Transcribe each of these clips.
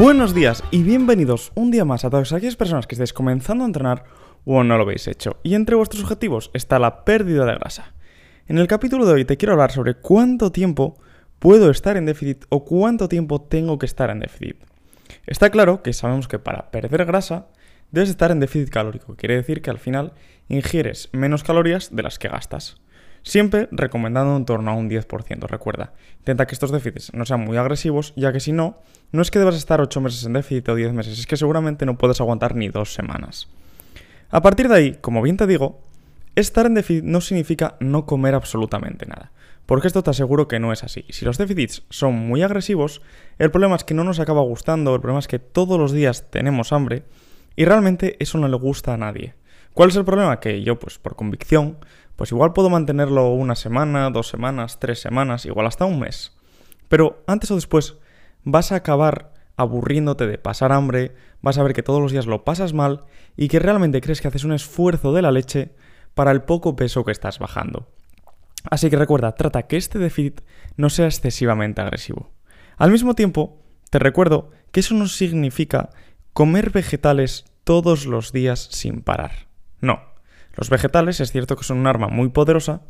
Buenos días y bienvenidos un día más a todas aquellas personas que estéis comenzando a entrenar o no lo habéis hecho. Y entre vuestros objetivos está la pérdida de grasa. En el capítulo de hoy te quiero hablar sobre cuánto tiempo puedo estar en déficit o cuánto tiempo tengo que estar en déficit. Está claro que sabemos que para perder grasa debes estar en déficit calórico. Quiere decir que al final ingieres menos calorías de las que gastas. Siempre recomendando en torno a un 10%, recuerda. Intenta que estos déficits no sean muy agresivos, ya que si no, no es que debas estar 8 meses en déficit o 10 meses, es que seguramente no puedes aguantar ni 2 semanas. A partir de ahí, como bien te digo, estar en déficit no significa no comer absolutamente nada. Porque esto te aseguro que no es así. Si los déficits son muy agresivos, el problema es que no nos acaba gustando, el problema es que todos los días tenemos hambre y realmente eso no le gusta a nadie. ¿Cuál es el problema? Que yo, pues por convicción, pues igual puedo mantenerlo una semana, dos semanas, tres semanas, igual hasta un mes. Pero antes o después vas a acabar aburriéndote de pasar hambre, vas a ver que todos los días lo pasas mal y que realmente crees que haces un esfuerzo de la leche para el poco peso que estás bajando. Así que recuerda, trata que este déficit no sea excesivamente agresivo. Al mismo tiempo, te recuerdo que eso no significa comer vegetales todos los días sin parar. No. Los vegetales es cierto que son un arma muy poderosa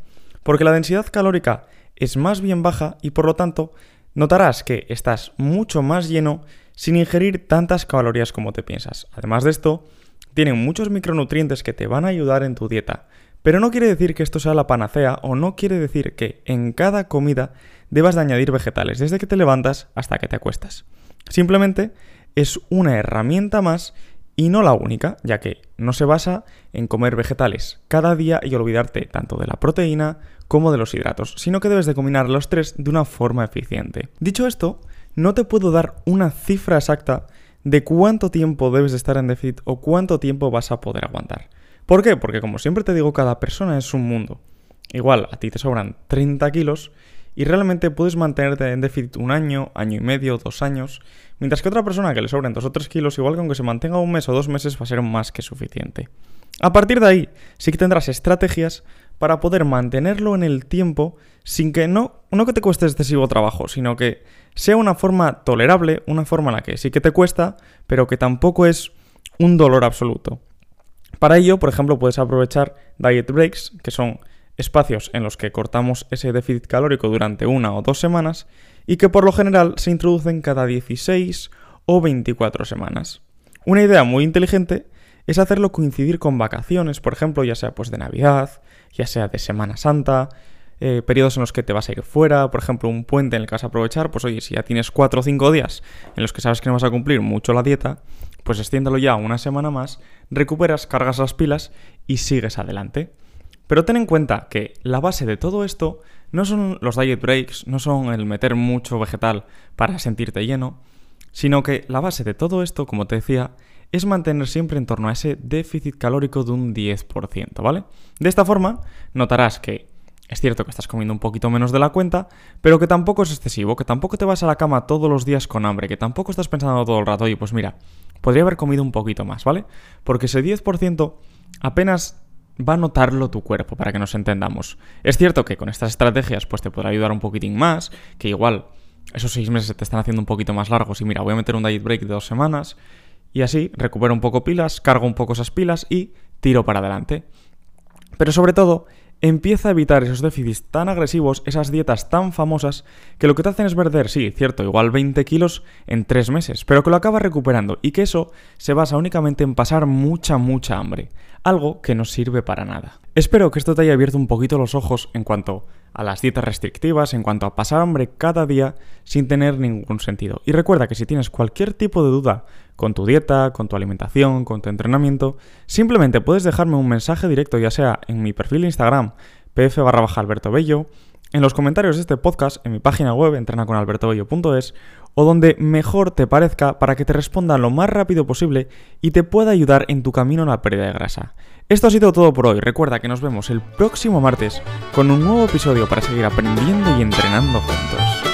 porque la densidad calórica es más bien baja y por lo tanto notarás que estás mucho más lleno sin ingerir tantas calorías como te piensas. Además de esto, tienen muchos micronutrientes que te van a ayudar en tu dieta. Pero no quiere decir que esto sea la panacea o no quiere decir que en cada comida debas de añadir vegetales desde que te levantas hasta que te acuestas. Simplemente es una herramienta más y no la única, ya que no se basa en comer vegetales cada día y olvidarte tanto de la proteína como de los hidratos, sino que debes de combinar los tres de una forma eficiente. Dicho esto, no te puedo dar una cifra exacta de cuánto tiempo debes de estar en déficit o cuánto tiempo vas a poder aguantar. ¿Por qué? Porque como siempre te digo, cada persona es un mundo. Igual, a ti te sobran 30 kilos y realmente puedes mantenerte en déficit un año, año y medio, dos años, mientras que otra persona que le sobren dos o tres kilos, igual que aunque se mantenga un mes o dos meses, va a ser más que suficiente. A partir de ahí, sí que tendrás estrategias para poder mantenerlo en el tiempo sin que no, no que te cueste excesivo trabajo, sino que sea una forma tolerable, una forma en la que sí que te cuesta, pero que tampoco es un dolor absoluto. Para ello, por ejemplo, puedes aprovechar diet breaks, que son espacios en los que cortamos ese déficit calórico durante una o dos semanas y que por lo general se introducen cada 16 o 24 semanas. Una idea muy inteligente es hacerlo coincidir con vacaciones, por ejemplo, ya sea pues de Navidad, ya sea de Semana Santa, eh, periodos en los que te vas a ir fuera, por ejemplo, un puente en el que vas a aprovechar, pues oye, si ya tienes 4 o 5 días en los que sabes que no vas a cumplir mucho la dieta, pues extiéndalo ya una semana más, recuperas, cargas las pilas y sigues adelante. Pero ten en cuenta que la base de todo esto no son los diet breaks, no son el meter mucho vegetal para sentirte lleno, sino que la base de todo esto, como te decía, es mantener siempre en torno a ese déficit calórico de un 10%, ¿vale? De esta forma, notarás que es cierto que estás comiendo un poquito menos de la cuenta, pero que tampoco es excesivo, que tampoco te vas a la cama todos los días con hambre, que tampoco estás pensando todo el rato, oye, pues mira, podría haber comido un poquito más, ¿vale? Porque ese 10% apenas va a notarlo tu cuerpo, para que nos entendamos. Es cierto que con estas estrategias pues te podrá ayudar un poquitín más, que igual esos seis meses te están haciendo un poquito más largos y mira, voy a meter un diet break de dos semanas y así recupero un poco pilas, cargo un poco esas pilas y tiro para adelante. Pero sobre todo, empieza a evitar esos déficits tan agresivos, esas dietas tan famosas, que lo que te hacen es perder, sí, cierto, igual 20 kilos en 3 meses, pero que lo acabas recuperando y que eso se basa únicamente en pasar mucha, mucha hambre, algo que no sirve para nada. Espero que esto te haya abierto un poquito los ojos en cuanto a las dietas restrictivas, en cuanto a pasar hambre cada día sin tener ningún sentido. Y recuerda que si tienes cualquier tipo de duda con tu dieta, con tu alimentación, con tu entrenamiento, simplemente puedes dejarme un mensaje directo, ya sea en mi perfil de Instagram, pf barra Alberto Bello, en los comentarios de este podcast, en mi página web, entrenaconalbertobello.es, o donde mejor te parezca para que te responda lo más rápido posible y te pueda ayudar en tu camino a la pérdida de grasa. Esto ha sido todo por hoy. Recuerda que nos vemos el próximo martes con un nuevo episodio para seguir aprendiendo y entrenando juntos.